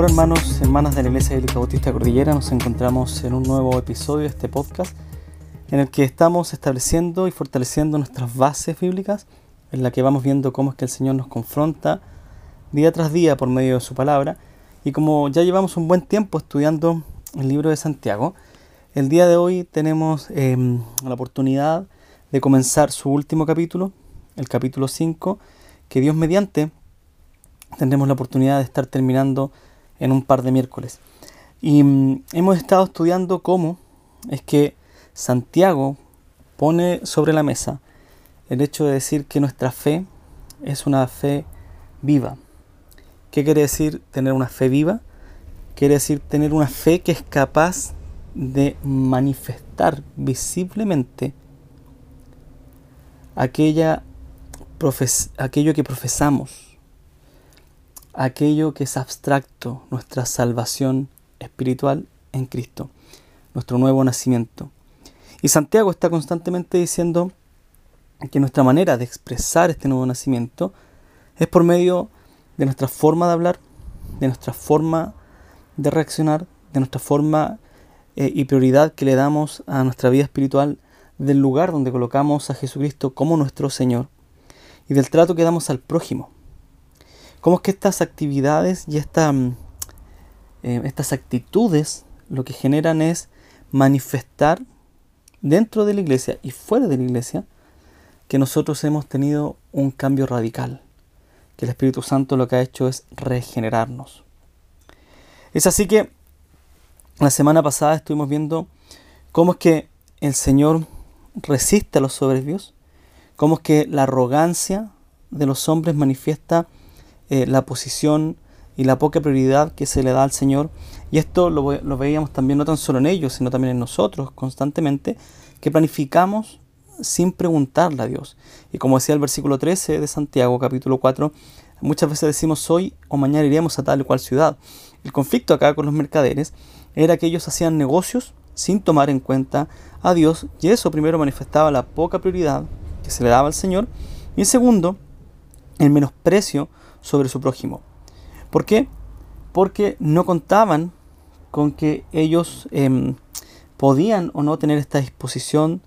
Hola hermanos, hermanas de la Iglesia Bíblica Bautista Cordillera, nos encontramos en un nuevo episodio de este podcast en el que estamos estableciendo y fortaleciendo nuestras bases bíblicas, en la que vamos viendo cómo es que el Señor nos confronta día tras día por medio de su palabra. Y como ya llevamos un buen tiempo estudiando el libro de Santiago, el día de hoy tenemos em, la oportunidad de comenzar su último capítulo, el capítulo 5, que Dios mediante tendremos la oportunidad de estar terminando en un par de miércoles. Y mm, hemos estado estudiando cómo es que Santiago pone sobre la mesa el hecho de decir que nuestra fe es una fe viva. ¿Qué quiere decir tener una fe viva? Quiere decir tener una fe que es capaz de manifestar visiblemente aquella aquello que profesamos, aquello que es abstracto, nuestra salvación espiritual en Cristo, nuestro nuevo nacimiento. Y Santiago está constantemente diciendo que nuestra manera de expresar este nuevo nacimiento es por medio de nuestra forma de hablar, de nuestra forma de reaccionar, de nuestra forma eh, y prioridad que le damos a nuestra vida espiritual, del lugar donde colocamos a Jesucristo como nuestro Señor y del trato que damos al prójimo. Cómo es que estas actividades y mm, eh, estas actitudes lo que generan es manifestar dentro de la iglesia y fuera de la iglesia que nosotros hemos tenido un cambio radical, que el Espíritu Santo lo que ha hecho es regenerarnos. Es así que la semana pasada estuvimos viendo cómo es que el Señor resiste a los soberbios, cómo es que la arrogancia de los hombres manifiesta eh, la posición y la poca prioridad que se le da al Señor. Y esto lo, veíamos también no tan solo en ellos, sino también en nosotros constantemente, que planificamos sin preguntarle a Dios. Y como decía el versículo 13 de Santiago capítulo 4, muchas veces decimos hoy o mañana iremos a tal o cual ciudad. El conflicto acá con los mercaderes era que ellos hacían negocios sin tomar en cuenta a Dios y eso primero manifestaba la poca prioridad que se le daba al Señor y segundo el menosprecio sobre su prójimo. ¿Por qué? Porque no contaban con que ellos em, podían o no tener esta disposición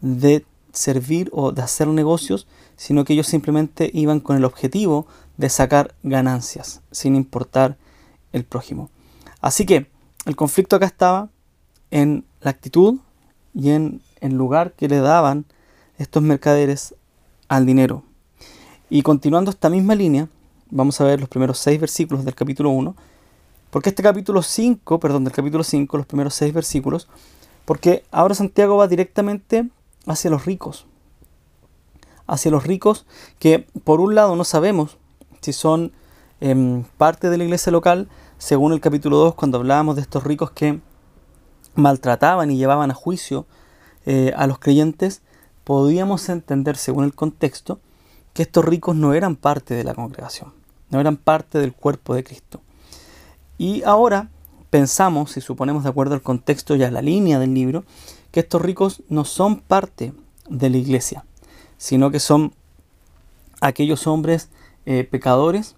de servir o de hacer negocios, sino que ellos simplemente iban con el objetivo de sacar ganancias, sin importar el prójimo. Así que el conflicto acá estaba en la actitud y en el lugar que le daban estos mercaderes al dinero. Y continuando esta misma línea, vamos a ver los primeros seis versículos del capítulo 1, porque este capítulo 5, perdón, del capítulo 5, los primeros seis versículos, porque ahora Santiago va directamente hacia los ricos, hacia los ricos que por un lado no sabemos si son em, parte de la iglesia local, según el capítulo 2, cuando hablábamos de estos ricos que maltrataban y llevaban a juicio eh, a los creyentes, podíamos entender, según el contexto, que estos ricos no eran parte de la congregación, no eran parte del cuerpo de Cristo. Y ahora pensamos, si suponemos de acuerdo al contexto y a la línea del libro, que estos ricos no son parte de la iglesia, sino que son aquellos hombres eh, pecadores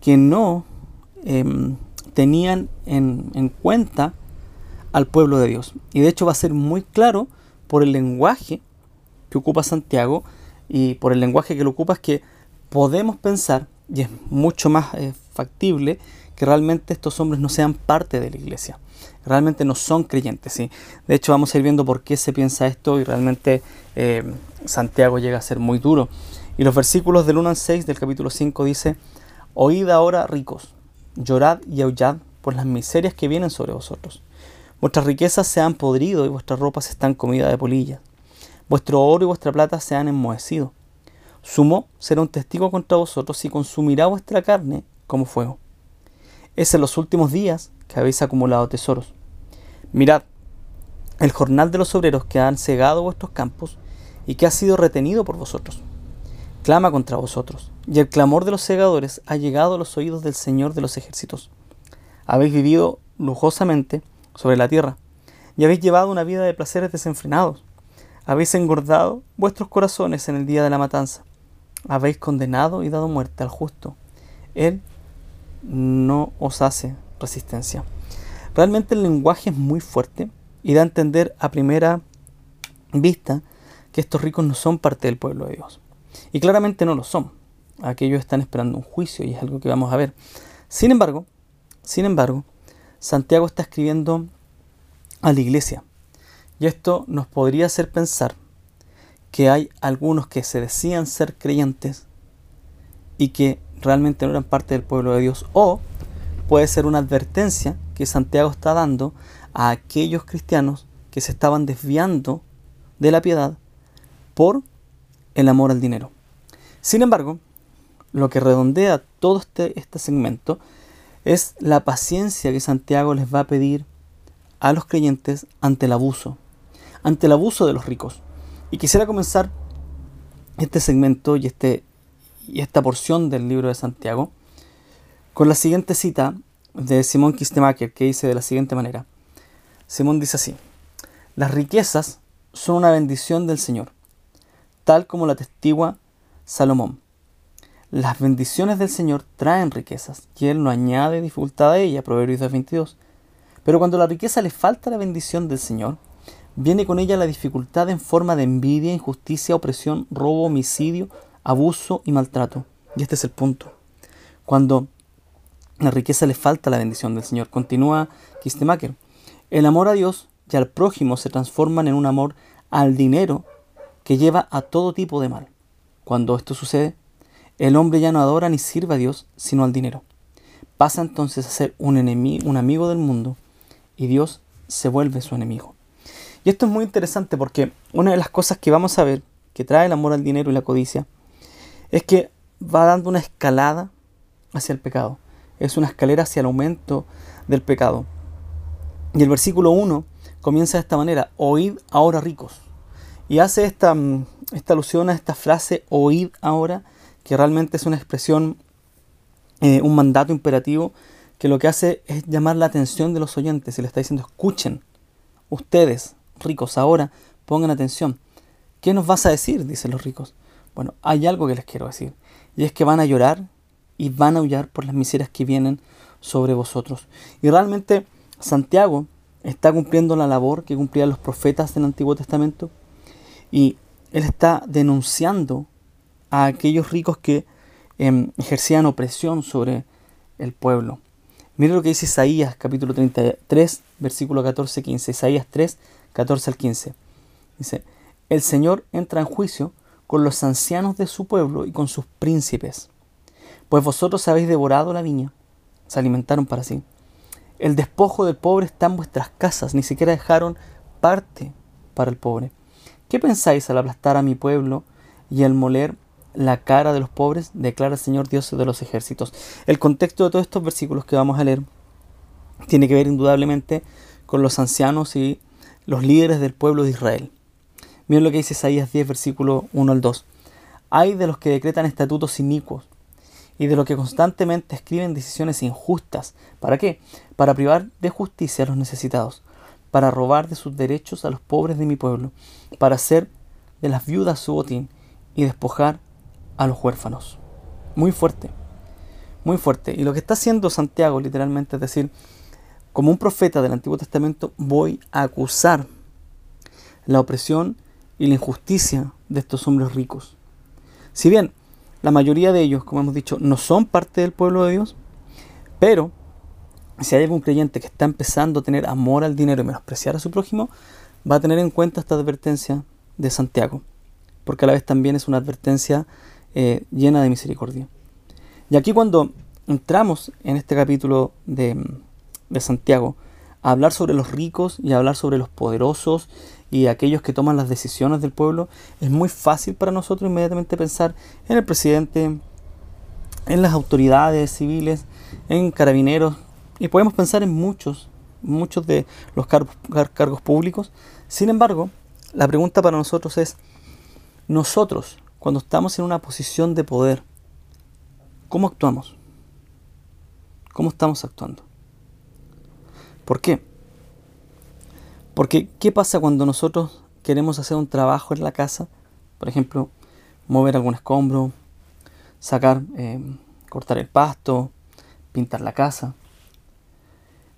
que no em, tenían en, en cuenta al pueblo de Dios. Y de hecho va a ser muy claro por el lenguaje que ocupa Santiago y por el lenguaje que lo ocupa es que podemos pensar, y es mucho más eh, factible, que realmente estos hombres no sean parte de la iglesia. Realmente no son creyentes. ¿sí? De hecho, vamos a ir viendo por qué se piensa esto y realmente eh, Santiago llega a ser muy duro. Y los versículos del 1 al 6 del capítulo 5 dice, Oíd ahora ricos, llorad y aullad por las miserias que vienen sobre vosotros. Vuestras riquezas se han podrido y vuestras ropas están comidas de polilla. Vuestro oro y vuestra plata se han enmohecido. Sumo será un testigo contra vosotros y consumirá vuestra carne como fuego. Es en los últimos días que habéis acumulado tesoros. Mirad, el jornal de los obreros que han cegado vuestros campos y que ha sido retenido por vosotros. Clama contra vosotros, y el clamor de los segadores ha llegado a los oídos del Señor de los ejércitos. Habéis vivido lujosamente sobre la tierra, y habéis llevado una vida de placeres desenfrenados. Habéis engordado vuestros corazones en el día de la matanza. Habéis condenado y dado muerte al justo. Él no os hace resistencia. Realmente el lenguaje es muy fuerte y da a entender a primera vista que estos ricos no son parte del pueblo de Dios. Y claramente no lo son. Aquellos están esperando un juicio y es algo que vamos a ver. Sin embargo, sin embargo, Santiago está escribiendo a la iglesia. Y esto nos podría hacer pensar que hay algunos que se decían ser creyentes y que realmente no eran parte del pueblo de Dios. O puede ser una advertencia que Santiago está dando a aquellos cristianos que se estaban desviando de la piedad por el amor al dinero. Sin embargo, lo que redondea todo este, este segmento es la paciencia que Santiago les va a pedir a los creyentes ante el abuso, ante el abuso de los ricos. Y quisiera comenzar este segmento y, este, y esta porción del libro de Santiago con la siguiente cita de Simón Kistemacher que dice de la siguiente manera. Simón dice así, las riquezas son una bendición del Señor, tal como la testigua Salomón. Las bendiciones del Señor traen riquezas y Él no añade dificultad a ella, Proverbios 22. Pero cuando la riqueza le falta la bendición del Señor, viene con ella la dificultad en forma de envidia, injusticia, opresión, robo, homicidio, abuso y maltrato. Y este es el punto. Cuando la riqueza le falta la bendición del Señor, continúa Kistemacher, el amor a Dios y al prójimo se transforman en un amor al dinero que lleva a todo tipo de mal. Cuando esto sucede, el hombre ya no adora ni sirve a Dios, sino al dinero. Pasa entonces a ser un, enemigo, un amigo del mundo y Dios se vuelve su enemigo. Y esto es muy interesante porque una de las cosas que vamos a ver que trae el amor al dinero y la codicia es que va dando una escalada hacia el pecado. Es una escalera hacia el aumento del pecado. Y el versículo 1 comienza de esta manera, oíd ahora ricos. Y hace esta, mm, esta alusión a esta frase, oíd ahora, que realmente es una expresión, eh, un mandato imperativo, que lo que hace es llamar la atención de los oyentes y le está diciendo, escuchen, ustedes, ricos, ahora pongan atención. ¿Qué nos vas a decir? dicen los ricos. Bueno, hay algo que les quiero decir, y es que van a llorar y van a huyar por las miserias que vienen sobre vosotros. Y realmente Santiago está cumpliendo la labor que cumplían los profetas del Antiguo Testamento y él está denunciando a aquellos ricos que em, ejercían opresión sobre el pueblo. Mire lo que dice Isaías capítulo 33, versículo 14-15. Isaías 3, 14 al 15. Dice, el Señor entra en juicio con los ancianos de su pueblo y con sus príncipes. Pues vosotros habéis devorado la viña, se alimentaron para sí. El despojo del pobre está en vuestras casas, ni siquiera dejaron parte para el pobre. ¿Qué pensáis al aplastar a mi pueblo y al moler la cara de los pobres, declara el Señor Dios de los ejércitos. El contexto de todos estos versículos que vamos a leer tiene que ver indudablemente con los ancianos y los líderes del pueblo de Israel. Miren lo que dice Isaías 10, versículo 1 al 2. Hay de los que decretan estatutos inicuos y de los que constantemente escriben decisiones injustas. ¿Para qué? Para privar de justicia a los necesitados, para robar de sus derechos a los pobres de mi pueblo, para hacer de las viudas su botín y despojar a los huérfanos. Muy fuerte, muy fuerte. Y lo que está haciendo Santiago literalmente es decir, como un profeta del Antiguo Testamento voy a acusar la opresión y la injusticia de estos hombres ricos. Si bien la mayoría de ellos, como hemos dicho, no son parte del pueblo de Dios, pero si hay algún creyente que está empezando a tener amor al dinero y menospreciar a su prójimo, va a tener en cuenta esta advertencia de Santiago, porque a la vez también es una advertencia eh, llena de misericordia. Y aquí cuando entramos en este capítulo de, de Santiago, a hablar sobre los ricos y a hablar sobre los poderosos y aquellos que toman las decisiones del pueblo, es muy fácil para nosotros inmediatamente pensar en el presidente, en las autoridades civiles, en carabineros, y podemos pensar en muchos, muchos de los cargos públicos. Sin embargo, la pregunta para nosotros es, nosotros cuando estamos en una posición de poder, ¿cómo actuamos? ¿Cómo estamos actuando? ¿Por qué? Porque, ¿qué pasa cuando nosotros queremos hacer un trabajo en la casa? Por ejemplo, mover algún escombro, sacar, eh, cortar el pasto, pintar la casa.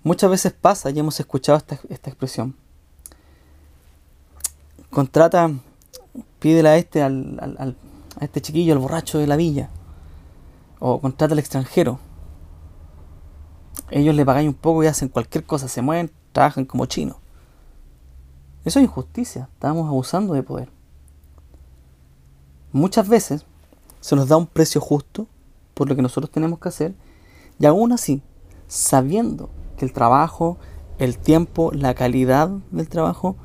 Muchas veces pasa, y hemos escuchado esta, esta expresión. Contrata, pídele a este, al, a este chiquillo, al borracho de la villa. O contrata al extranjero. Ellos le pagan un poco y hacen cualquier cosa, se mueven, trabajan como chinos. Eso es injusticia, estamos abusando de poder. Muchas veces se nos da un precio justo por lo que nosotros tenemos que hacer y aún así, sabiendo que el trabajo, el tiempo, la calidad del trabajo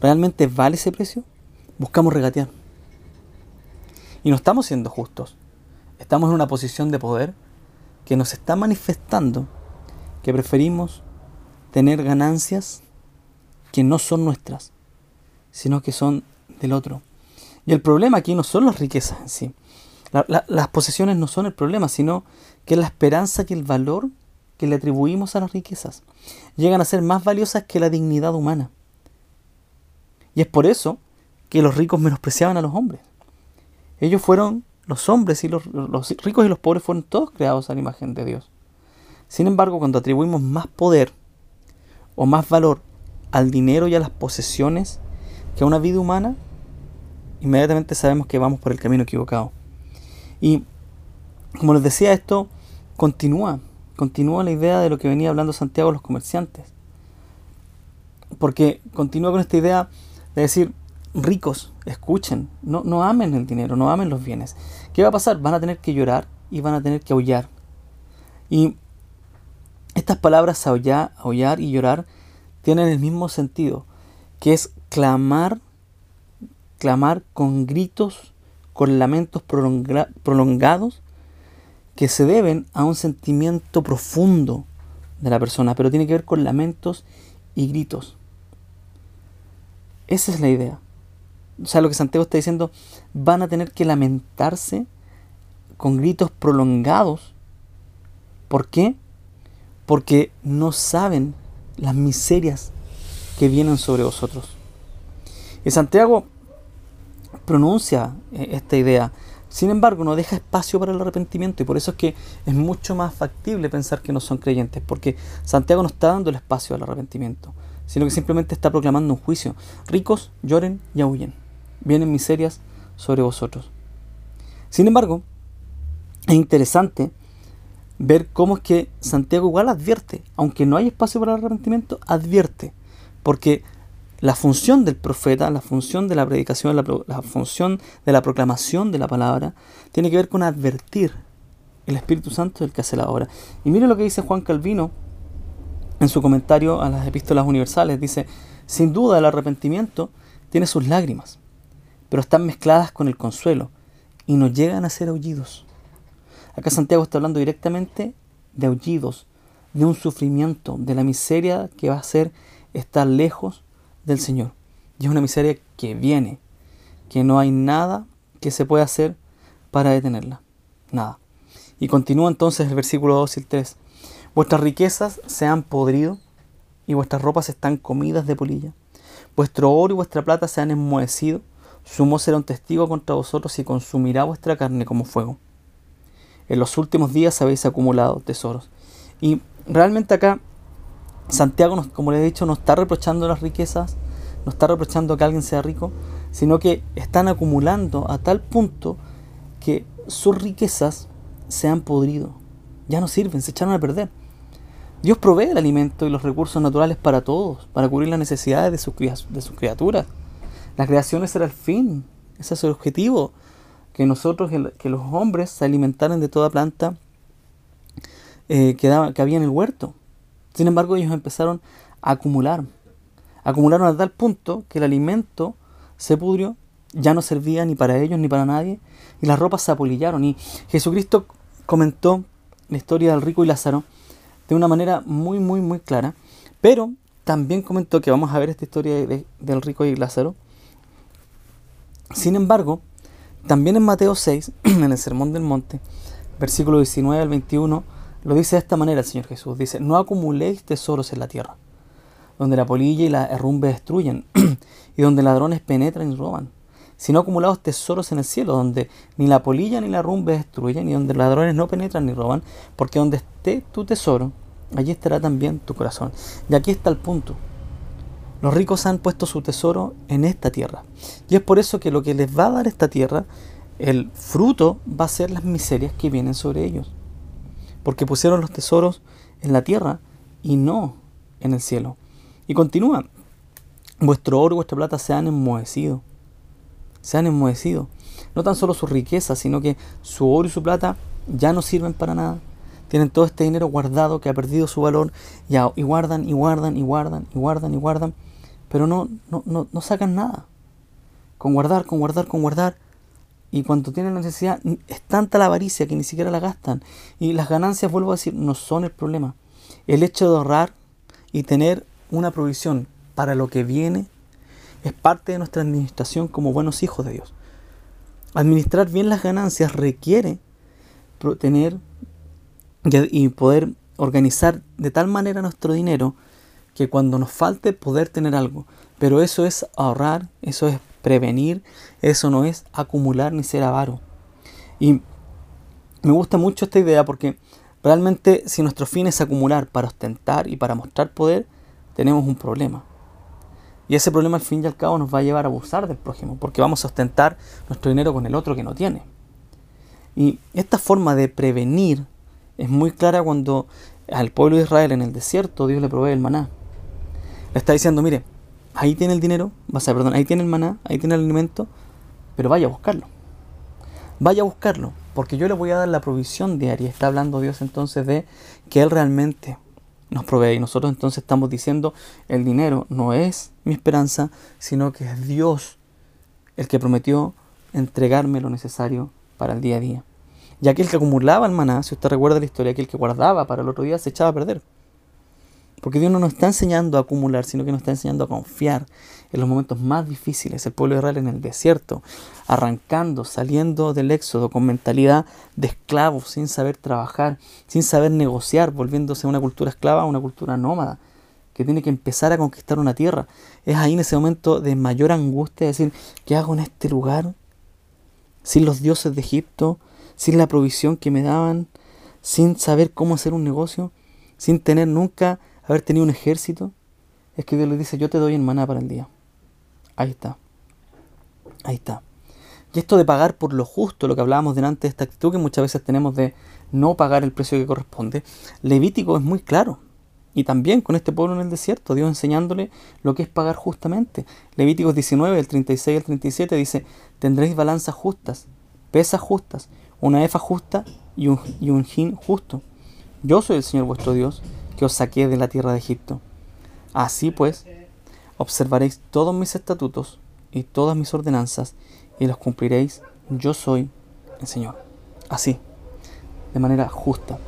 realmente vale ese precio, buscamos regatear. Y no estamos siendo justos. Estamos en una posición de poder que nos está manifestando que preferimos tener ganancias que no son nuestras, sino que son del otro. Y el problema aquí no son las riquezas en sí. las posesiones no son el problema, sino que la esperanza y el valor que le atribuimos a las riquezas llegan a ser más valiosas que la dignidad humana. Y es por eso que los ricos menospreciaban a los hombres. Ellos fueron, los hombres y los, los ricos y los pobres fueron todos creados a la imagen de Dios. Sin embargo, cuando atribuimos más poder o más valor al dinero y a las posesiones que a una vida humana, inmediatamente sabemos que vamos por el camino equivocado. Y como les decía, esto continúa, continúa la idea de lo que venía hablando Santiago los comerciantes. Porque continúa con esta idea de decir, ricos, escuchen, no, no amen el dinero, no amen los bienes. ¿Qué va a pasar? Van a tener que llorar y van a tener que aullar. Y estas palabras aullar, aullar y llorar tienen el mismo sentido, que es clamar clamar con gritos, con lamentos prolongados que se deben a un sentimiento profundo de la persona, pero tiene que ver con lamentos y gritos. Esa es la idea. O sea, lo que Santiago está diciendo, van a tener que lamentarse con gritos prolongados. ¿Por qué? Porque no saben las miserias que vienen sobre vosotros. Y Santiago pronuncia eh, esta idea. Sin embargo, no deja espacio para el arrepentimiento y por eso es que es mucho más factible pensar que no son creyentes, porque Santiago no está dando el espacio al arrepentimiento, sino que simplemente está proclamando un juicio. Ricos lloren y aúllen. Vienen miserias sobre vosotros. Sin embargo, es interesante ver cómo es que Santiago igual advierte, aunque no hay espacio para el arrepentimiento, advierte, porque la función del profeta, la función de la predicación, la, función de la proclamación de la palabra, tiene que ver con advertir el Espíritu Santo del que hace la obra. Y mire lo que dice Juan Calvino en su comentario a las epístolas universales. Dice, sin duda el arrepentimiento tiene sus lágrimas, pero están mezcladas con el consuelo y no llegan a ser aullidos. Acá Santiago está hablando directamente de aullidos, de un sufrimiento, de la miseria que va a ser estar lejos del Señor. Y es una miseria que viene, que no hay nada que se pueda hacer para detenerla. Nada. Y continúa entonces el versículo 2 y el 3. Vuestras riquezas se han podrido y vuestras ropas están comidas de polilla. Vuestro oro y vuestra plata se han enmohecido. Su será un testigo contra vosotros y consumirá vuestra carne como fuego. En los últimos días habéis acumulado tesoros. Y realmente acá Santiago, como le he dicho, no está reprochando las riquezas, no está reprochando que alguien sea rico, sino que están acumulando a tal punto que sus riquezas se han podrido, ya no sirven, se echaron a perder. Dios provee el alimento y los recursos naturales para todos, para cubrir las necesidades de sus, de sus criaturas. La creación ese era el fin, ese es el objetivo, que nosotros, que los hombres se alimentaran de toda planta eh, que, que había en el huerto. Sin embargo, ellos empezaron a acumular. Acumularon a tal punto que el alimento se pudrió, ya no servía ni para ellos ni para nadie, y las ropas se apolillaron. Y Jesucristo comentó la historia del rico y Lázaro de una manera muy, muy, muy clara, pero también comentó que vamos a ver esta historia del rico y Lázaro. Sin embargo, también en Mateo 6, en el Sermón del Monte, versículo 19 al 21, lo dice de esta manera el Señor Jesús. Dice, no acumuléis tesoros en la tierra, donde la polilla y la herrumbe destruyen, y donde ladrones penetran y roban, sino acumulados tesoros en el cielo, donde ni la polilla ni la rumbe destruyen, y donde ladrones no penetran ni roban, porque donde esté tu tesoro, allí estará también tu corazón. Y aquí está el punto. Los ricos han puesto su tesoro en esta tierra. Y es por eso que lo que les va a dar esta tierra, el fruto va a ser las miserias que vienen sobre ellos. Porque pusieron los tesoros en la tierra y no en el cielo. Y continúa, vuestro oro y vuestra plata se han enmohecido se han enmohecido. No tan solo su riqueza, sino que su oro y su plata ya no sirven para nada. Tienen todo este dinero guardado que ha perdido su valor y, y guardan y guardan y guardan y guardan y guardan, pero no, no, no, no sacan nada. Con guardar, con guardar, con guardar. Y cuando tienen necesidad, es tanta la avaricia que ni siquiera la gastan. Y las ganancias, vuelvo a decir, no son el problema. El hecho de ahorrar y tener una provisión para lo que viene es parte de nuestra administración como buenos hijos de Dios. Administrar bien las ganancias requiere tener y poder organizar de tal manera nuestro dinero que cuando nos falte poder tener algo. Pero eso es ahorrar, eso es prevenir, eso no es acumular ni ser avaro. Y me gusta mucho esta idea porque realmente si nuestro fin es acumular para ostentar y para mostrar poder, tenemos un problema. Y ese problema al fin y al cabo nos va a llevar a abusar del prójimo, porque vamos a ostentar nuestro dinero con el otro que no tiene. Y esta forma de prevenir es muy clara cuando al pueblo de Israel en el desierto Dios le provee el maná. Está diciendo, mire, ahí tiene el dinero, vas a, perdón, ahí tiene el maná, ahí tiene el alimento, pero vaya a buscarlo. Vaya a buscarlo, porque yo le voy a dar la provisión diaria. Está hablando Dios entonces de que Él realmente nos provee. Y nosotros entonces estamos diciendo, el dinero no es mi esperanza, sino que es Dios el que prometió entregarme lo necesario para el día a día. Y aquel que acumulaba el maná, si usted recuerda la historia, aquel que guardaba para el otro día se echaba a perder. Porque Dios no nos está enseñando a acumular, sino que nos está enseñando a confiar en los momentos más difíciles. El pueblo de Israel en el desierto, arrancando, saliendo del éxodo con mentalidad de esclavos, sin saber trabajar, sin saber negociar, volviéndose una cultura esclava una cultura nómada, que tiene que empezar a conquistar una tierra. Es ahí en ese momento de mayor angustia decir, ¿qué hago en este lugar? Sin los dioses de Egipto, sin la provisión que me daban, sin saber cómo hacer un negocio, sin tener nunca haber tenido un ejército, es que Dios le dice, yo te doy en maná para el día. Ahí está. Ahí está. Y esto de pagar por lo justo, lo que hablábamos delante de esta actitud que muchas veces tenemos de no pagar el precio que corresponde, Levítico es muy claro. Y también con este pueblo en el desierto, Dios enseñándole lo que es pagar justamente. Levíticos 19, el 36 al 37 dice, tendréis balanzas justas, pesas justas, una efa justa y un, y un hin justo. Yo soy el Señor vuestro Dios, que os saqué de la tierra de Egipto. Así pues, observaréis todos mis estatutos y todas mis ordenanzas y los cumpliréis. Yo soy el Señor. Así, de manera justa.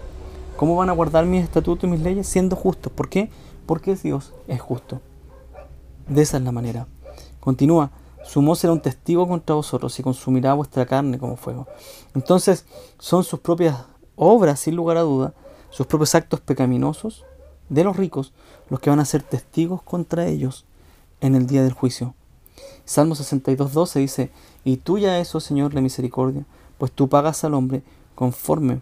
¿Cómo van a guardar mis estatutos y mis leyes? Siendo justos. ¿Por qué? Porque Dios es justo. De esa es la manera. Continúa. Su voz será un testigo contra vosotros y consumirá vuestra carne como fuego. Entonces, son sus propias obras, sin lugar a duda, sus propios actos pecaminosos de los ricos los que van a ser testigos contra ellos en el día del juicio. Salmo 62, 12 dice, y tuya es, oh Señor, la misericordia, pues tú pagas al hombre conforme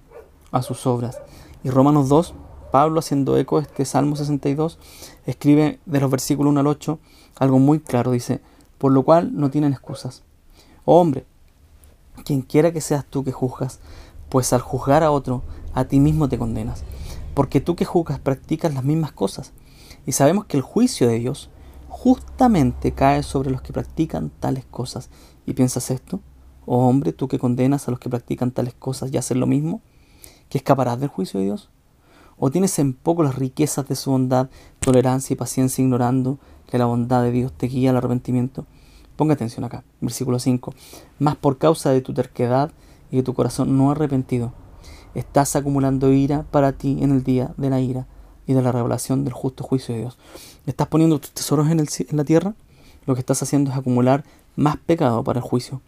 a sus obras. Y Romanos 2, Pablo haciendo eco de este Salmo 62, escribe de los versículos 1 al 8 algo muy claro, dice, por lo cual no tienen excusas. Oh hombre, quien quiera que seas tú que juzgas, pues al juzgar a otro, a ti mismo te condenas, porque tú que juzgas practicas las mismas cosas. Y sabemos que el juicio de Dios justamente cae sobre los que practican tales cosas. ¿Y piensas esto? Oh hombre, tú que condenas a los que practican tales cosas y haces lo mismo, ¿que escaparás del juicio de Dios? ¿O tienes en poco las riquezas de su bondad, tolerancia y paciencia ignorando que la bondad de Dios te guía al arrepentimiento? Ponga atención acá, versículo 5. Más por causa de tu terquedad y de tu corazón no arrepentido, estás acumulando ira para ti en el día de la ira y de la revelación del justo juicio de Dios. ¿Estás poniendo tus tesoros en, en la tierra? Lo que estás haciendo es acumular más pecado para el juicio.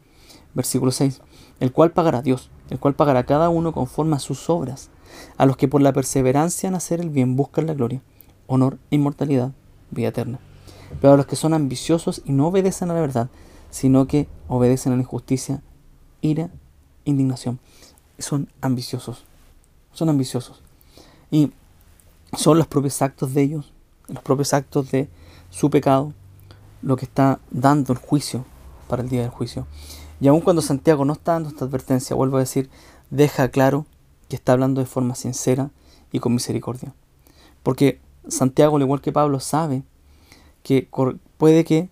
Versículo 6. El cual pagará Dios, el cual pagará cada uno conforme a sus obras, a los que por la perseverancia en hacer el bien buscan la gloria, honor e inmortalidad, vida eterna. Pero a los que son ambiciosos y no obedecen a la verdad, sino que obedecen a la injusticia, ira, indignación. Son ambiciosos, son ambiciosos. Y son los propios actos de ellos, los propios actos de su pecado, lo que está dando el juicio para el día del juicio. Y aun cuando Santiago no está dando esta advertencia, vuelvo a decir, deja claro que está hablando de forma sincera y con misericordia. Porque Santiago, al igual que Pablo, sabe que puede que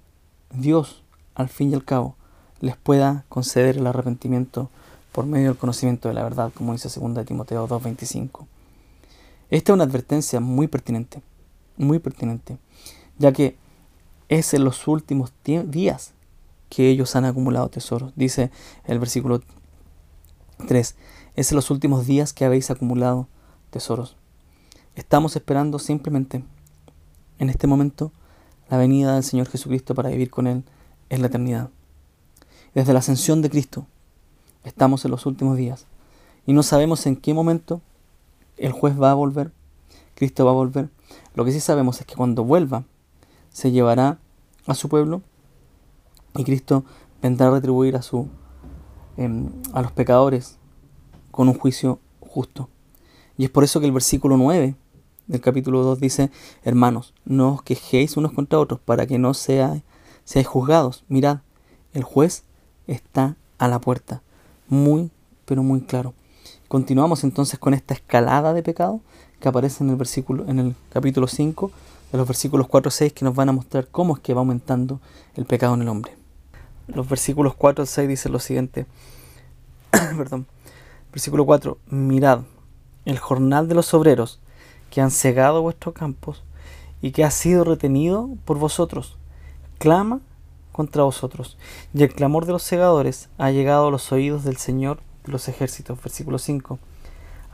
Dios, al fin y al cabo, les pueda conceder el arrepentimiento por medio del conocimiento de la verdad, como dice 2 Timoteo 2.25. Esta es una advertencia muy pertinente, muy pertinente, ya que es en los últimos días que ellos han acumulado tesoros. Dice el versículo 3, es en los últimos días que habéis acumulado tesoros. Estamos esperando simplemente en este momento la venida del Señor Jesucristo para vivir con Él en la eternidad. Desde la ascensión de Cristo estamos en los últimos días y no sabemos en qué momento el juez va a volver, Cristo va a volver. Lo que sí sabemos es que cuando vuelva se llevará a su pueblo y Cristo vendrá a retribuir a, su, em, a los pecadores con un juicio justo. Y es por eso que el versículo 9 del capítulo 2 dice, hermanos, no os quejéis unos contra otros para que no seáis, seáis juzgados. Mirad, el juez está a la puerta. Muy, pero muy claro. Continuamos entonces con esta escalada de pecado que aparece en el versículo, en el capítulo 5, de los versículos 4 a 6, que nos van a mostrar cómo es que va aumentando el pecado en el hombre. Los versículos 4 al 6 dicen lo siguiente. Perdón. Versículo 4. Mirad el jornal de los obreros que han cegado vuestros campos y que ha sido retenido por vosotros, clama contra vosotros. Y el clamor de los segadores ha llegado a los oídos del Señor de los ejércitos. Versículo 5.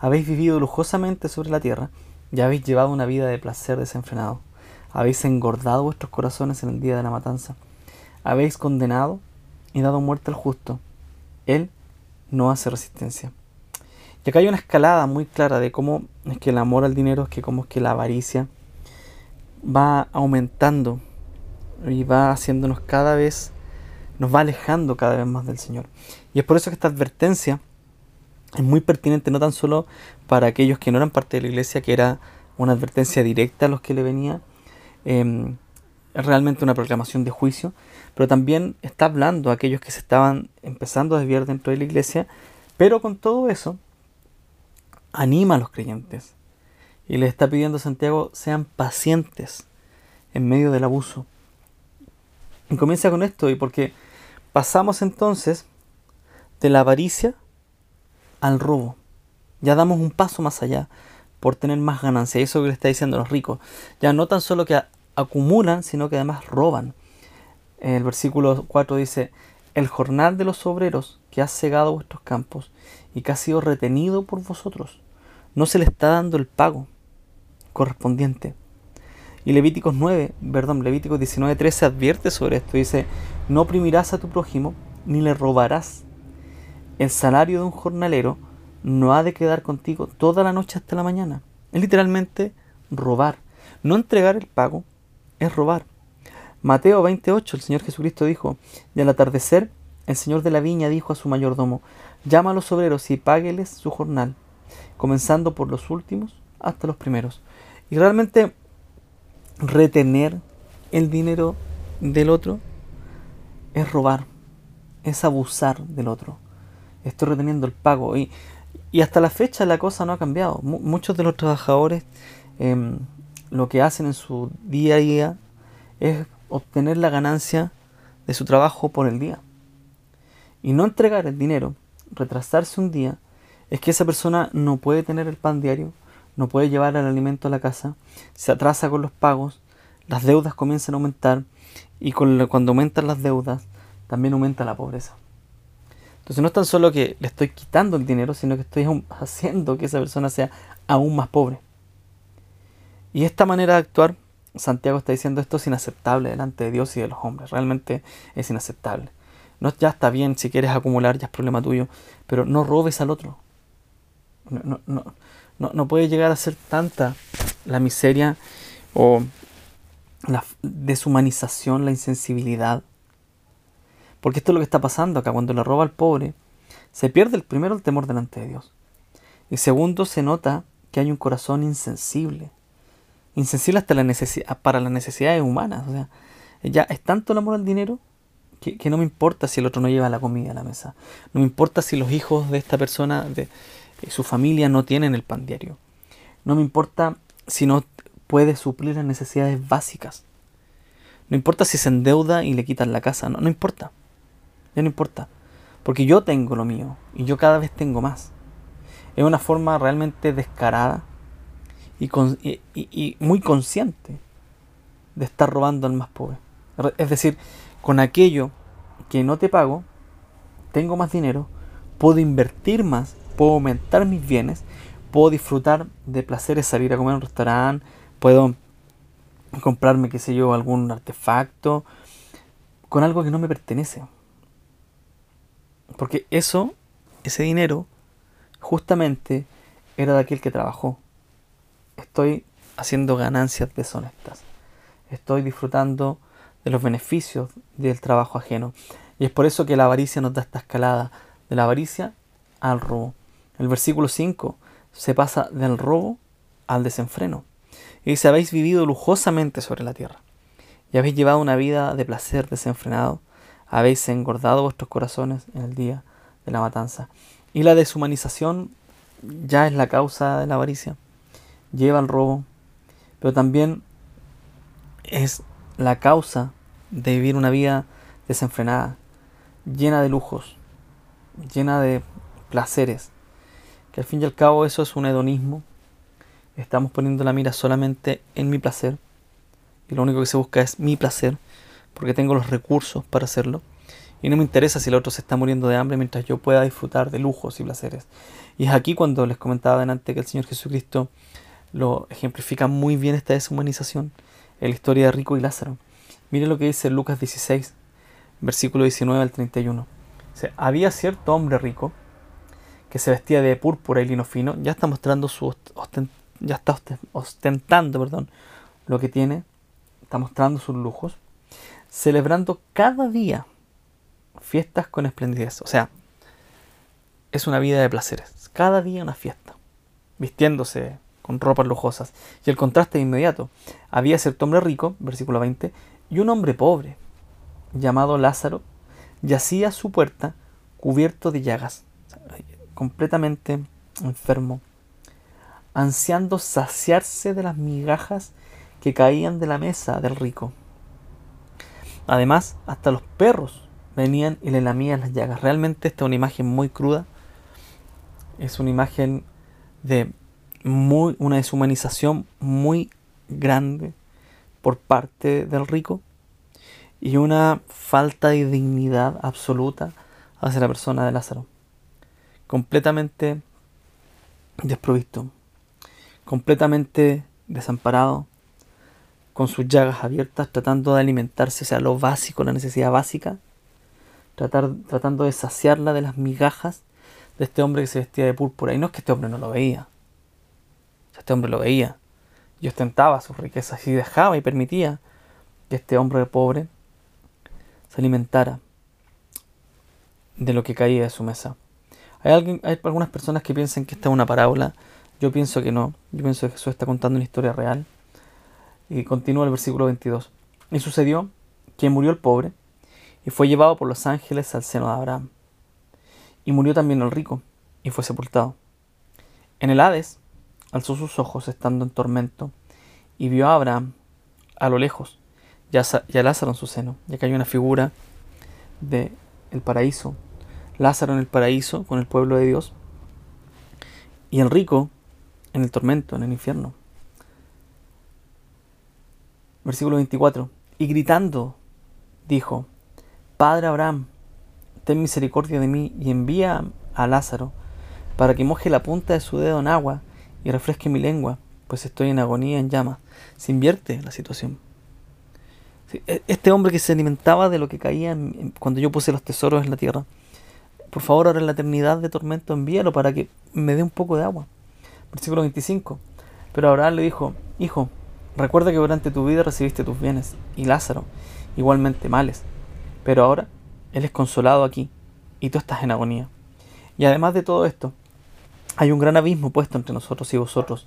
Habéis vivido lujosamente sobre la tierra y habéis llevado una vida de placer desenfrenado. Habéis engordado vuestros corazones en el día de la matanza. Habéis condenado y dado muerte al justo. Él no hace resistencia. Y acá hay una escalada muy clara de cómo es que el amor al dinero, es que cómo es que la avaricia va aumentando y va haciéndonos cada vez, nos va alejando cada vez más del Señor. Y es por eso que esta advertencia es muy pertinente, no tan solo para aquellos que no eran parte de la iglesia, que era una advertencia directa a los que le venía, eh, realmente una proclamación de juicio, pero también está hablando a aquellos que se estaban empezando a desviar dentro de la iglesia, pero con todo eso anima a los creyentes y les está pidiendo a Santiago sean pacientes en medio del abuso. Y comienza con esto y porque pasamos entonces de la avaricia al robo. Ya damos un paso más allá por tener más ganancia. Eso que le está diciendo los ricos. Ya no tan solo que acumulan, sino que además roban. El versículo 4 dice, el jornal de los obreros que ha cegado vuestros campos y que ha sido retenido por vosotros. No se le está dando el pago correspondiente. Y Levíticos 9, perdón, Levíticos 19, 13 advierte sobre esto. Dice, no oprimirás a tu prójimo ni le robarás. El salario de un jornalero no ha de quedar contigo toda la noche hasta la mañana. Es literalmente robar. No entregar el pago es robar. Mateo 28, el Señor Jesucristo dijo, y al atardecer el Señor de la viña dijo a su mayordomo, llama a los obreros y págueles su jornal, comenzando por los últimos hasta los primeros. Y realmente retener el dinero del otro es robar, es abusar del otro. Estoy reteniendo el pago. Y, y hasta la fecha la cosa no ha cambiado. muchos de los trabajadores em, lo que hacen en su día a día es obtener la ganancia de su trabajo por el día y no entregar el dinero, retrasarse un día, es que esa persona no puede tener el pan diario, no puede llevar el alimento a la casa, se atrasa con los pagos, las deudas comienzan a aumentar y cuando aumentan las deudas también aumenta la pobreza. Entonces no es tan solo que le estoy quitando el dinero, sino que estoy haciendo que esa persona sea aún más pobre. Y esta manera de actuar, Santiago está diciendo esto es inaceptable delante de Dios y de los hombres. Realmente es inaceptable. No, ya está bien, si quieres acumular, ya es problema tuyo, pero no robes al otro. No, no, no, no puede llegar a ser tanta la miseria o la deshumanización, la insensibilidad, Porque esto es lo que está pasando acá. Cuando le roba al pobre, se pierde el primero el temor delante de Dios. Y segundo, se nota que hay un corazón insensible. Insensible hasta la necesidad, para las necesidades humanas. O sea, ya es tanto el amor al dinero que, que, no me importa si el otro no lleva la comida a la mesa. No me importa si los hijos de esta persona, de su familia, no tienen el pan diario. No me importa si no puede suplir las necesidades básicas. No importa si se endeuda y le quitan la casa, no, no importa. Ya no importa. Porque yo tengo lo mío y yo cada vez tengo más. Es una forma realmente descarada y, y muy consciente de estar robando al más pobre. Es decir, con aquello que no te pago, tengo más dinero, puedo invertir más, puedo aumentar mis bienes, puedo disfrutar de placeres, salir a comer en un restaurante, puedo comprarme, qué sé yo, algún artefacto con algo que no me pertenece. Porque eso, ese dinero, justamente era de aquel que trabajó. Estoy haciendo ganancias deshonestas. Estoy disfrutando de los beneficios del trabajo ajeno. Y es por eso que la avaricia nos da esta escalada de la avaricia al robo. El versículo 5 se pasa del robo al desenfreno. Y dice, habéis vivido lujosamente sobre la tierra, y habéis llevado una vida de placer desenfrenado, habéis engordado vuestros corazones en el día de la matanza. Y la deshumanización ya es la causa de la avaricia, lleva al robo, pero también es la causa de vivir una vida desenfrenada, llena de lujos, llena de placeres, que al fin y al cabo eso es un hedonismo estamos poniendo la mira solamente en mi placer y lo único que se busca es mi placer porque tengo los recursos para hacerlo y no me interesa si el otro se está muriendo de hambre mientras yo pueda disfrutar de lujos y placeres. Y es aquí cuando les comentaba delante que el Señor Jesucristo lo ejemplifica muy bien esta deshumanización en la historia de Rico y Lázaro. Mire lo que dice Lucas 16, versículo 19 al 31. había cierto hombre rico que se vestía de púrpura y lino fino, ya está mostrando su ya está ostentando perdón, lo que tiene, está mostrando sus lujos, celebrando cada día fiestas con esplendidez. O sea, es una vida de placeres. Cada día una fiesta, vistiéndose con ropas lujosas. Y el contraste es inmediato. Había cierto hombre rico, versículo 20, y un hombre pobre, llamado Lázaro, yacía a su puerta cubierto de llagas, completamente enfermo, ansiando saciarse de las migajas que caían de la mesa del rico. Además, hasta los perros venían y le lamían las llagas. Realmente esta es una imagen muy cruda. Es una imagen de muy, una deshumanización muy grande por parte del rico y una falta de dignidad absoluta hacia la persona de Lázaro. Completamente desprovisto completamente desamparado, con sus llagas abiertas, tratando de alimentarse, o sea, lo básico, la necesidad básica, tratar, tratando de saciarla de las migajas de este hombre que se vestía de púrpura. Y no es que este hombre no lo veía, este hombre lo veía y ostentaba sus riquezas y dejaba y permitía que este hombre pobre se alimentara de lo que caía de su mesa. Hay, algunas personas que piensan que esta es una parábola yo pienso que no. Yo pienso que Jesús está contando una historia real. Y continúa el versículo 22. Y sucedió que murió el pobre y fue llevado por los ángeles al seno de Abraham. Y murió también el rico y fue sepultado. En el Hades alzó sus ojos estando en tormento y vio a Abraham a lo lejos y a Lázaro en su seno. Ya que hay una figura de el paraíso. Lázaro en el paraíso con el pueblo de Dios. Y el rico en el tormento, en el infierno. Versículo 24. Y gritando, dijo, Padre Abraham, ten misericordia de mí y envía a Lázaro para que moje la punta de su dedo en agua y refresque mi lengua, pues estoy en agonía, en llamas. Se invierte la situación. E, este hombre que se alimentaba de lo que caía cuando yo puse los tesoros en la tierra, por favor, ahora en la eternidad de tormento envíalo para que me dé un poco de agua. Versículo 25. Pero Abraham le dijo, Hijo, recuerda que durante tu vida recibiste tus bienes, y Lázaro igualmente males. Pero ahora Él es consolado aquí y tú estás en agonía. Y además de todo esto, hay un gran abismo puesto entre nosotros y vosotros,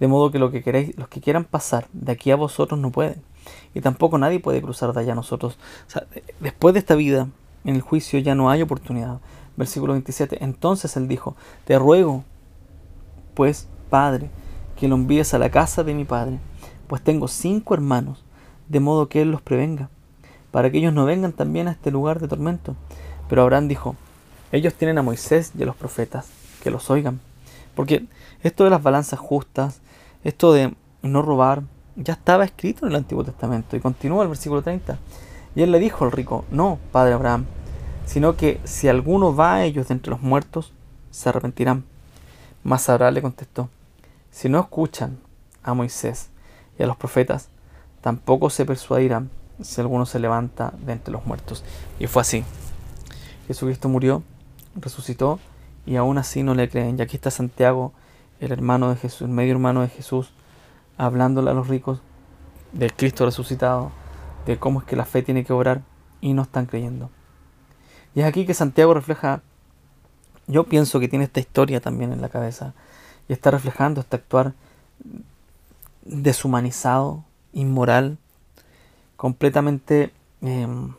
de modo que, lo que queréis, los que quieran pasar de aquí a vosotros no pueden, y tampoco nadie puede cruzar de allá a nosotros. después de esta vida, en el juicio ya no hay oportunidad. Versículo 27. Entonces él dijo, te ruego, pues, Padre, que lo envíes a la casa de mi Padre, pues tengo cinco hermanos, de modo que él los prevenga, para que ellos no vengan también a este lugar de tormento. Pero Abraham dijo, ellos tienen a Moisés y a los profetas, que los oigan. Porque esto de las balanzas justas, esto de no robar, ya estaba escrito en el Antiguo Testamento. Y continúa el versículo 30. Y él le dijo al rico, no, padre Abraham, sino que si alguno va a ellos de entre los muertos, se arrepentirán. Mas le contestó, si no escuchan a Moisés y a los profetas, tampoco se persuadirán si alguno se levanta de entre los muertos. Y fue así. Jesucristo murió, resucitó y aún así no le creen. Y aquí está Santiago, el hermano de Jesús, el medio hermano de Jesús, hablándole a los ricos del Cristo resucitado, de cómo es que la fe tiene que obrar y no están creyendo. Y es aquí que Santiago refleja, yo pienso que tiene esta historia también en la cabeza y está reflejando este actuar deshumanizado, inmoral, completamente... Em,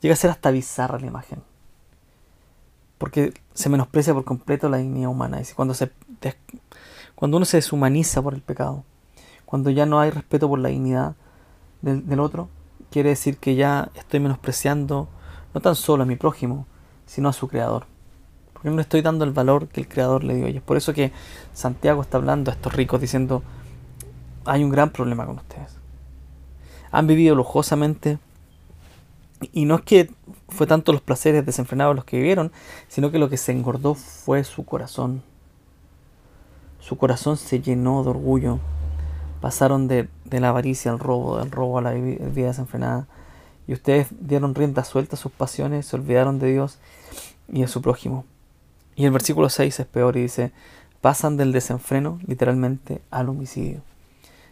llega a ser hasta bizarra la imagen. Porque se menosprecia por completo la dignidad humana. Y cuando, se, cuando uno se deshumaniza por el pecado, cuando ya no hay respeto por la dignidad del otro, quiere decir que ya estoy menospreciando no tan solo a mi prójimo, sino a su creador. Porque no le estoy dando el valor que el creador le dio. Y es por eso que Santiago está hablando a estos ricos diciendo, hay un gran problema con ustedes. Han vivido lujosamente y no es que fue tanto los placeres desenfrenados los que vivieron, sino que lo que se engordó fue su corazón. Su corazón se llenó de orgullo. Pasaron de, la avaricia al robo, del robo a la vida desenfrenada. Y ustedes dieron rienda suelta a sus pasiones, se olvidaron de Dios y de su prójimo. Y el versículo 6 es peor y dice, pasan del desenfreno literalmente al homicidio.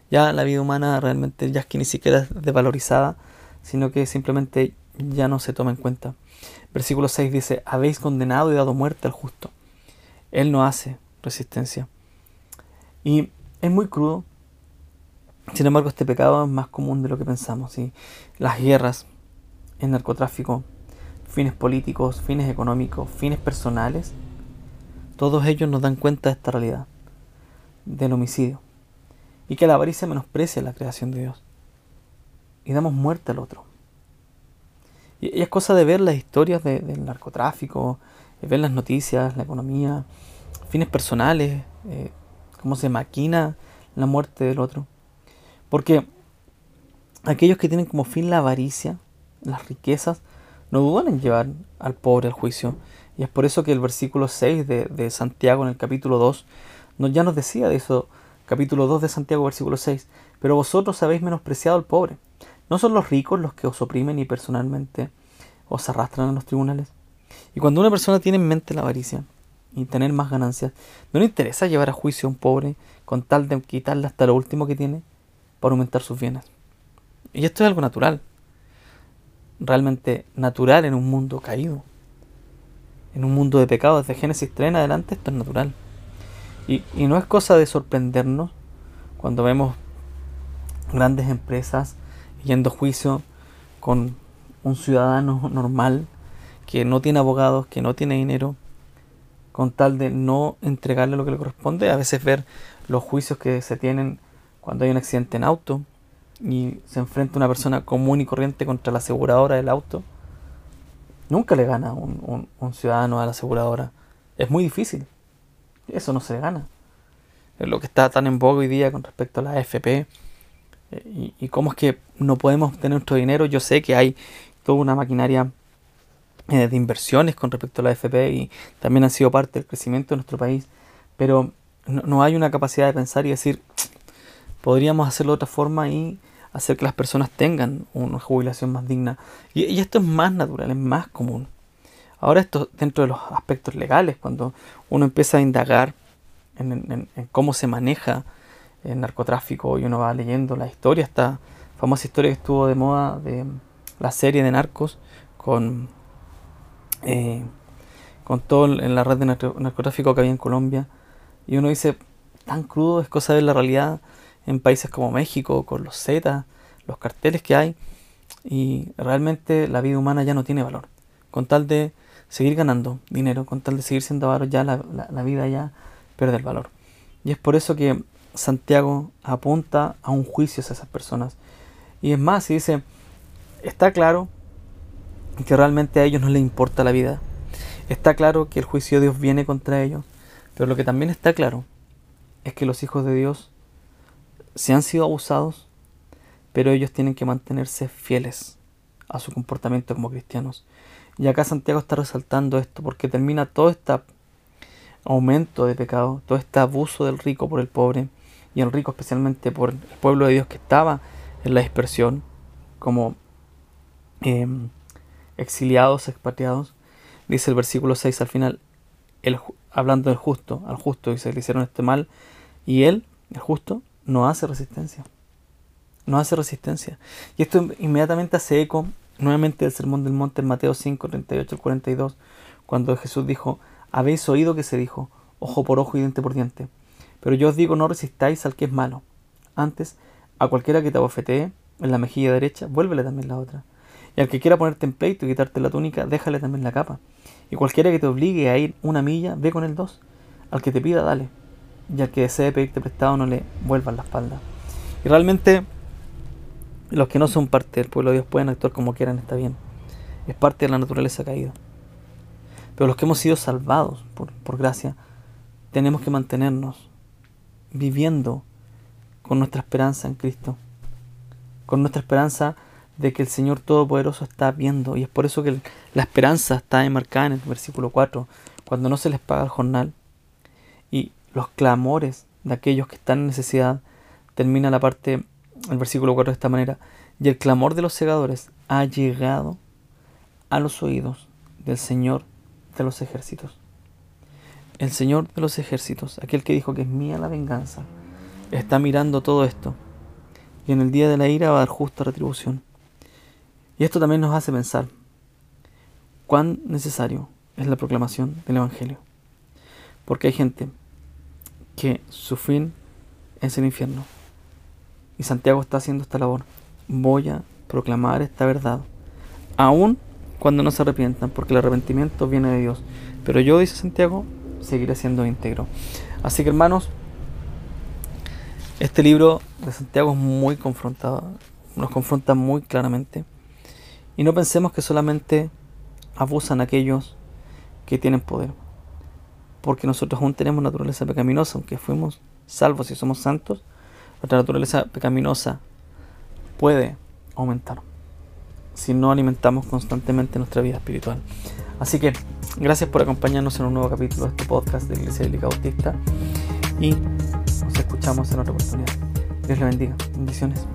Ya la vida humana realmente ya es que ni siquiera es devalorizada, sino que simplemente ya no se toma en cuenta. Versículo 6 dice, habéis condenado y dado muerte al justo. Él no hace resistencia. Y es muy crudo sin embargo, este pecado es más común de lo que pensamos. ¿sí? Las guerras, el narcotráfico, fines políticos, fines económicos, fines personales, todos ellos nos dan cuenta de esta realidad, del homicidio, y que la avaricia menosprecia la creación de Dios, y damos muerte al otro. Y es cosa de ver las historias del narcotráfico, de ver las noticias, la economía, fines personales, eh, cómo se maquina la muerte del otro. Porque aquellos que tienen como fin la avaricia, las riquezas, no dudan en llevar al pobre al juicio. Y es por eso que el versículo 6 de, Santiago en el capítulo 2 ya nos decía de eso, capítulo 2 de Santiago, versículo 6, pero vosotros habéis menospreciado al pobre. ¿No son los ricos los que os oprimen y personalmente os arrastran a los tribunales? Y cuando una persona tiene en mente la avaricia y tener más ganancias, ¿no le interesa llevar a juicio a un pobre con tal de quitarle hasta lo último que tiene? Para aumentar sus bienes. Y esto es algo natural, realmente natural en un mundo caído, en un mundo de pecado, desde Génesis 3 en adelante esto es natural. Y, y no es cosa de sorprendernos cuando vemos grandes empresas yendo a juicio con un ciudadano normal que no tiene abogados, que no tiene dinero, con tal de no entregarle lo que le corresponde. A veces ver los juicios que se tienen cuando hay un accidente en auto y se enfrenta una persona común y corriente contra la aseguradora del auto, nunca le gana un, ciudadano a la aseguradora. Es muy difícil. Eso no se gana. Es lo que está tan en boga hoy día con respecto a la AFP. Eh, y, cómo es que no podemos obtener nuestro dinero. Yo sé que hay toda una maquinaria eh, de inversiones con respecto a la AFP y también han sido parte del crecimiento de nuestro país. Pero no hay una capacidad de pensar y decir, podríamos hacerlo de otra forma y hacer que las personas tengan una jubilación más digna. Y, esto es más natural, es más común. Ahora esto dentro de los aspectos legales, cuando uno empieza a indagar en, cómo se maneja el narcotráfico y uno va leyendo la historia, esta famosa historia que estuvo de moda de la serie de narcos con, eh, con todo en la red de narcotráfico que había en Colombia. Y uno dice, tan crudo es cosa de la realidad en países como México, con los Z, los carteles que hay. Y realmente la vida humana ya no tiene valor. Con tal de seguir ganando dinero, con tal de seguir siendo avaro, ya la, la vida ya pierde el valor. Y es por eso que Santiago apunta a un juicio a esas personas. Y es más, y dice, está claro que realmente a ellos no les importa la vida. Está claro que el juicio de Dios viene contra ellos. Pero lo que también está claro es que los hijos de Dios se han sido abusados, pero ellos tienen que mantenerse fieles a su comportamiento como cristianos. Y acá Santiago está resaltando esto porque termina todo este aumento de pecado, todo este abuso del rico por el pobre, y el rico especialmente por el pueblo de Dios que estaba en la dispersión, como em, exiliados, expatriados. Dice el versículo 6 al final, el, hablando del justo, al justo, dice, le hicieron este mal, y él, el justo, no hace resistencia. No hace resistencia. Y esto inmediatamente hace eco nuevamente del Sermón del Monte en Mateo 5, 38 al 42, cuando Jesús dijo, habéis oído que se dijo, ojo por ojo y diente por diente. Pero yo os digo, no resistáis al que es malo. Antes, a cualquiera que te abofetee en la mejilla derecha, vuélvele también la otra. Y al que quiera ponerte en peito y quitarte la túnica, déjale también la capa. Y cualquiera que te obligue a ir una milla, ve con el dos. Al que te pida, dale. Y al que desee pedirte prestado, no le vuelvas la espalda. Y realmente, los que no son parte del pueblo de Dios pueden actuar como quieran, está bien. Es parte de la naturaleza caída. Pero los que hemos sido salvados por, por gracia, tenemos que mantenernos viviendo con nuestra esperanza en Cristo, con nuestra esperanza de que el Señor Todopoderoso está viendo. Y es por eso que la esperanza está enmarcada en el versículo 4, cuando no se les paga el jornal. Y los clamores de aquellos que están en necesidad, termina la parte, el versículo 4 de esta manera, y el clamor de los segadores ha llegado a los oídos del Señor de los ejércitos. El Señor de los ejércitos, aquel que dijo que es mía la venganza, está mirando todo esto y en el día de la ira va a dar justa retribución. Y esto también nos hace pensar cuán necesario es la proclamación del Evangelio. Porque hay gente que su fin es el infierno. Y Santiago está haciendo esta labor. Voy a proclamar esta verdad, aun cuando no se arrepientan, porque el arrepentimiento viene de Dios. Pero yo, dice Santiago, seguirá siendo íntegro. Así que hermanos, este libro de Santiago es muy confrontado, nos confronta muy claramente. Y no pensemos que solamente abusan aquellos que tienen poder, porque nosotros aún tenemos naturaleza pecaminosa, aunque fuimos salvos y somos santos, nuestra naturaleza pecaminosa puede aumentar si no alimentamos constantemente nuestra vida espiritual. Así que gracias por acompañarnos en un nuevo capítulo de este podcast de Iglesia Bíblica Bautista y nos escuchamos en otra oportunidad. Dios le bendiga. Bendiciones.